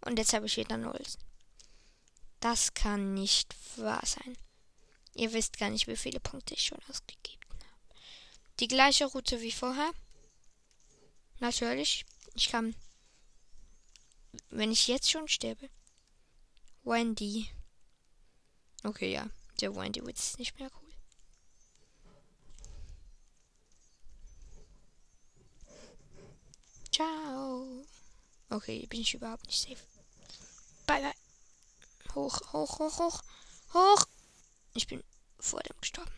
Und jetzt habe ich wieder null. Das kann nicht wahr sein. Ihr wisst gar nicht, wie viele Punkte ich schon ausgegeben habe. Die gleiche Route wie vorher. Natürlich. Ich kann. Wenn ich jetzt schon sterbe. Wendy. Okay, ja. Der Wendy-Witz ist nicht mehr cool. Ciao. Okay, bin ich überhaupt nicht safe. Bye, bye. Hoch, hoch, hoch, hoch. Hoch. Ich bin vor dem gestorben.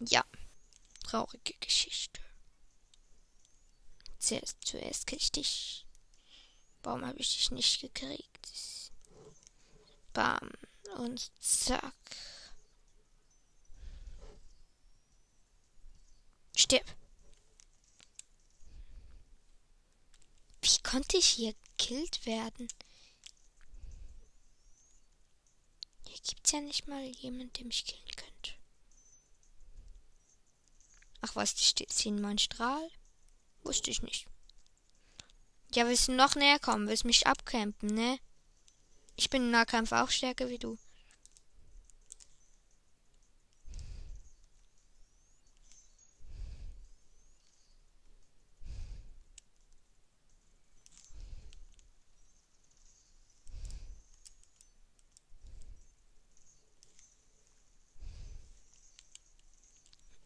Ja. Traurige Geschichte. Zuerst, zuerst kill ich dich. Warum habe ich dich nicht gekriegt? Bam. Und zack. Stirb. Wie konnte ich hier gekillt werden? Hier gibt's ja nicht mal jemand, der mich killen könnte. Ach was, die ziehen mein Strahl? Wusste ich nicht. Ja, willst du noch näher kommen? Willst mich abcampen, ne? Ich bin im Nahkampf auch stärker wie du.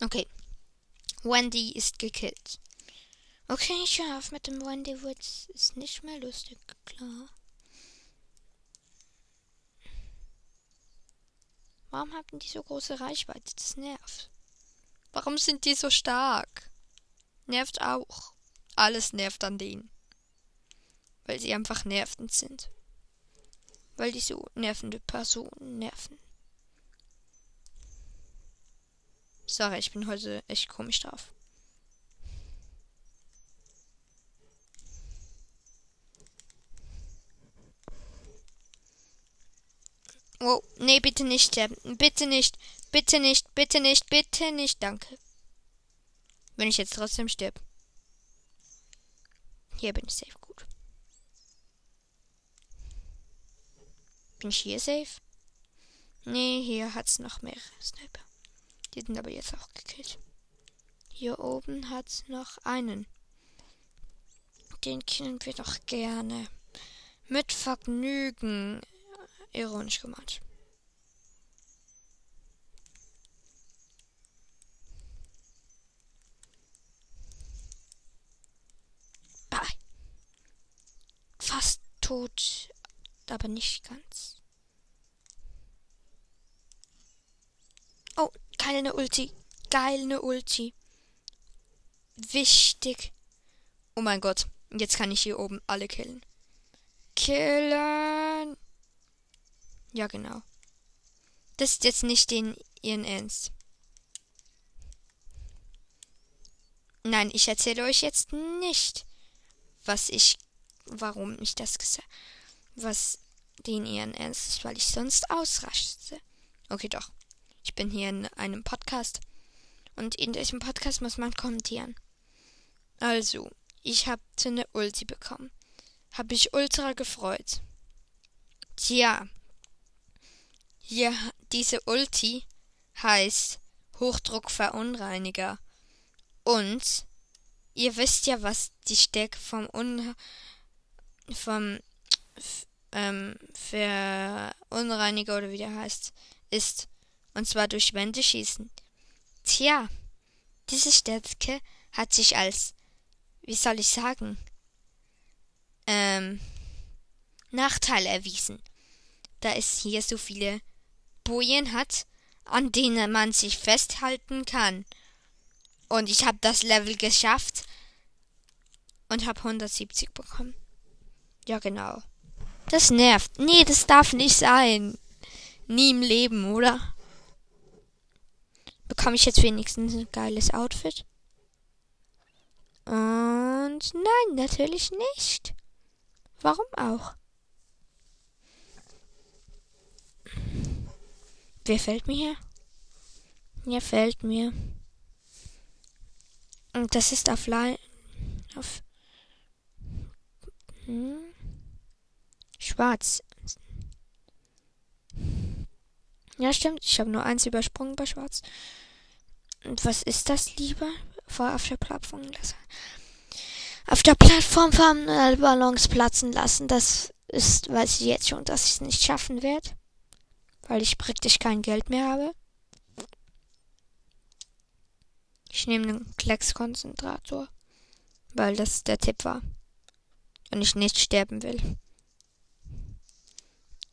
Okay. Wendy ist gekillt. Okay, ich höre auf mit dem Wendy-Witz. Ist nicht mehr lustig, klar. Warum haben die so große Reichweite? Das nervt. Warum sind die so stark? Nervt auch. Alles nervt an denen. Weil sie einfach nervend sind. Weil die so nervende Personen nerven. Sorry, ich bin heute echt komisch drauf. Oh, nee, bitte nicht sterben. Bitte nicht. Bitte nicht. Bitte nicht. Bitte nicht. Danke. Wenn ich jetzt trotzdem stirb. Hier bin ich safe. Gut. Bin ich hier safe? Nee, hier hat's noch mehrere Sniper. Die sind aber jetzt auch gekillt. Hier oben hat's noch einen. Den killen wir doch gerne. Mit Vergnügen ironisch gemeint. Ah. Fast tot, aber nicht ganz. Oh, geil eine Ulti. Geil eine Ulti. Wichtig. Oh mein Gott. Jetzt kann ich hier oben alle killen. Killen. Ja, genau. Das ist jetzt nicht den ihren Ernst. Nein, ich erzähle euch jetzt nicht, was ich, warum ich das gesagt, was den ihren Ernst ist, weil ich sonst ausraste. Okay, doch. Ich bin hier in einem Podcast und in diesem Podcast muss man kommentieren. Also, ich habe eine Ulti bekommen. Hab ich ultra gefreut. Tja, hier, diese Ulti heißt Hochdruckverunreiniger. Und ihr wisst ja, was die Stärke vom Un vom ähm, Verunreiniger oder wie der heißt, ist. Und zwar durch Wände schießen. Tja, diese Stärke hat sich als, wie soll ich sagen, ähm, Nachteil erwiesen. Da es hier so viele Bojen hat, an denen man sich festhalten kann. Und ich habe das Level geschafft und habe 170 bekommen. Ja, genau. Das nervt. Nee, das darf nicht sein. Nie im Leben, oder? Bekomme ich jetzt wenigstens ein geiles Outfit? Und nein, natürlich nicht. Warum auch? Wer fällt mir hier? Hier fällt mir. Und das ist auf Line. Auf. Hm, schwarz. Ja, stimmt. Ich habe nur eins übersprungen bei Schwarz. Und was ist das lieber? Vor auf der Plattform lassen. Auf der Plattform fahren Ballons platzen lassen. Das ist, weiß ich jetzt schon, dass ich es nicht schaffen werde weil ich praktisch kein Geld mehr habe. Ich nehme einen Kleckskonzentrator, weil das der Tipp war. Und ich nicht sterben will.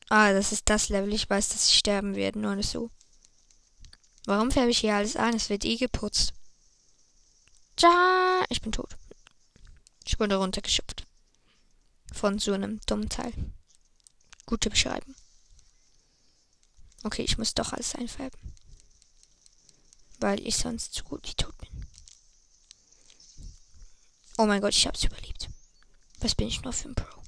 Ah, das ist das Level. Ich weiß, dass ich sterben werde, nur so. Warum färbe ich hier alles an? Es wird eh geputzt. Tja, ich bin tot. Ich wurde runtergeschupft. von so einem dummen Teil. Gute Beschreibung. Okay, ich muss doch alles einfärben. Weil ich sonst zu gut wie tot bin. Oh mein Gott, ich hab's überlebt. Was bin ich nur für ein Pro?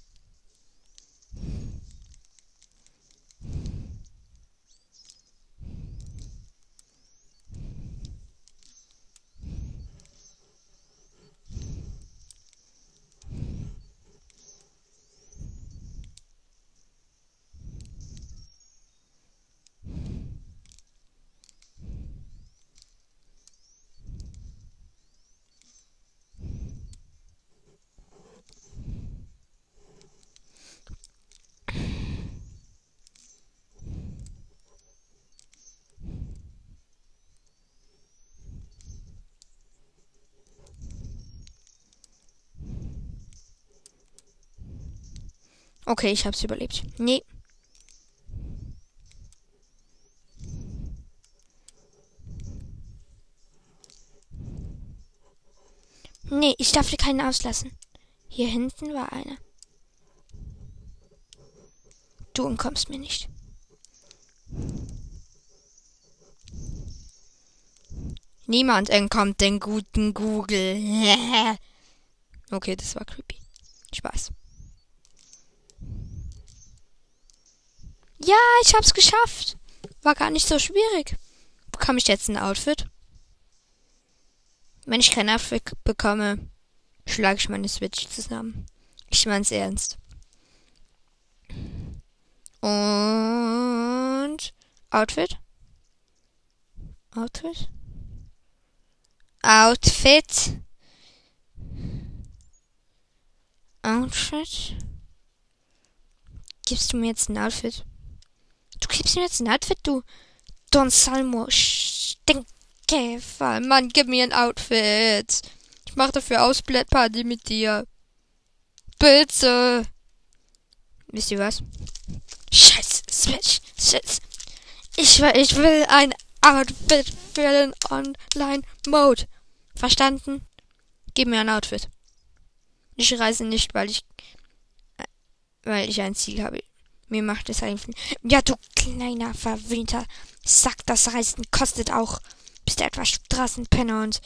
Okay, ich hab's überlebt. Nee. Nee, ich darf keinen auslassen. Hier hinten war einer. Du entkommst mir nicht. Niemand entkommt den guten Google. <laughs> okay, das war creepy. Spaß. Ja, ich hab's geschafft. War gar nicht so schwierig. Bekomme ich jetzt ein Outfit? Wenn ich kein Outfit bekomme, schlage ich meine Switch zusammen. Ich mein's ernst. Und Outfit? Outfit? Outfit? Outfit? Gibst du mir jetzt ein Outfit? Du gibst mir jetzt ein Outfit, du Don Salmo Stinkkäfer. Mann, gib mir ein Outfit. Ich mach dafür Ausblättparty mit dir. Bitte. Wisst ihr was? Scheiß Switch. Scheiß. Ich, ich will ein Outfit für den Online-Mode. Verstanden? Gib mir ein Outfit. Ich reise nicht, weil ich weil ich ein Ziel habe. Mir macht es einfach. Ja, du kleiner verwöhnter Sack, das Reisen kostet auch. Bist du etwa Straßenpenner und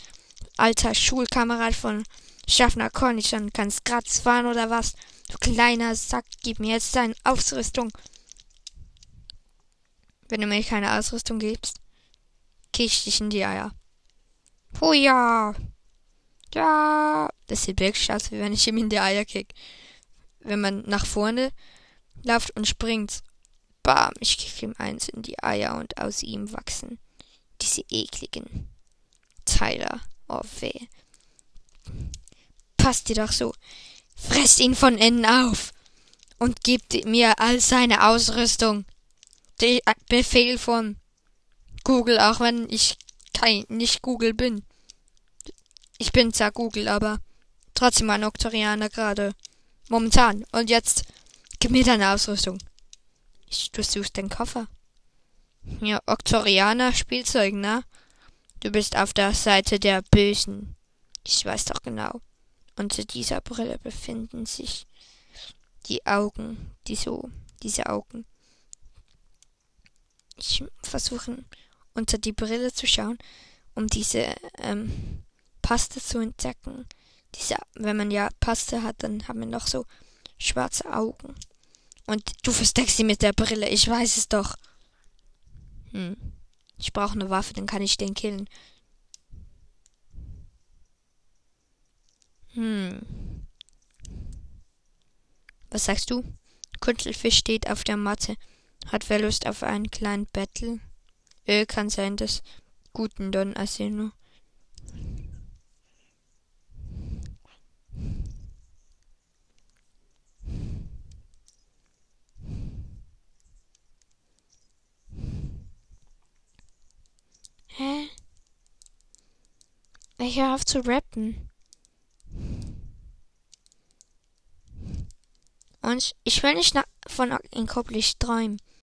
alter Schulkamerad von Schaffner Cornish und kannst Graz fahren oder was? Du kleiner Sack, gib mir jetzt deine Ausrüstung. Wenn du mir keine Ausrüstung gibst, kick ich dich in die Eier. Oh ja. Ja. Das sieht wirklich aus, wie wenn ich ihm in die Eier kick. Wenn man nach vorne lauft und springt. Bam, ich kick ihm eins in die Eier und aus ihm wachsen diese ekligen Teile. Oh weh. Passt dir doch so. Fresst ihn von innen auf und gebt mir all seine Ausrüstung. Der Befehl von Google, auch wenn ich kein, nicht Google bin. Ich bin zwar Google, aber trotzdem ein Oktorianer gerade. Momentan. Und jetzt Gib mir deine Ausrüstung. Ich, du suchst den Koffer. Ja, Oktorianer Spielzeug, ne? Du bist auf der Seite der Bösen. Ich weiß doch genau. Unter dieser Brille befinden sich die Augen, die so, diese Augen. Ich versuche unter die Brille zu schauen, um diese ähm, Paste zu entdecken. Diese, wenn man ja Paste hat, dann haben wir noch so schwarze Augen. Und du versteckst sie mit der Brille, ich weiß es doch. Hm. Ich brauche eine Waffe, dann kann ich den killen. Hm. Was sagst du? Kuntelfisch steht auf der Matte. Hat wer Lust auf einen kleinen Battle? Äh, kann sein, dass guten Don Asino Hä? Ich höre auf zu rappen. Und ich will nicht von Inkoblicht träumen.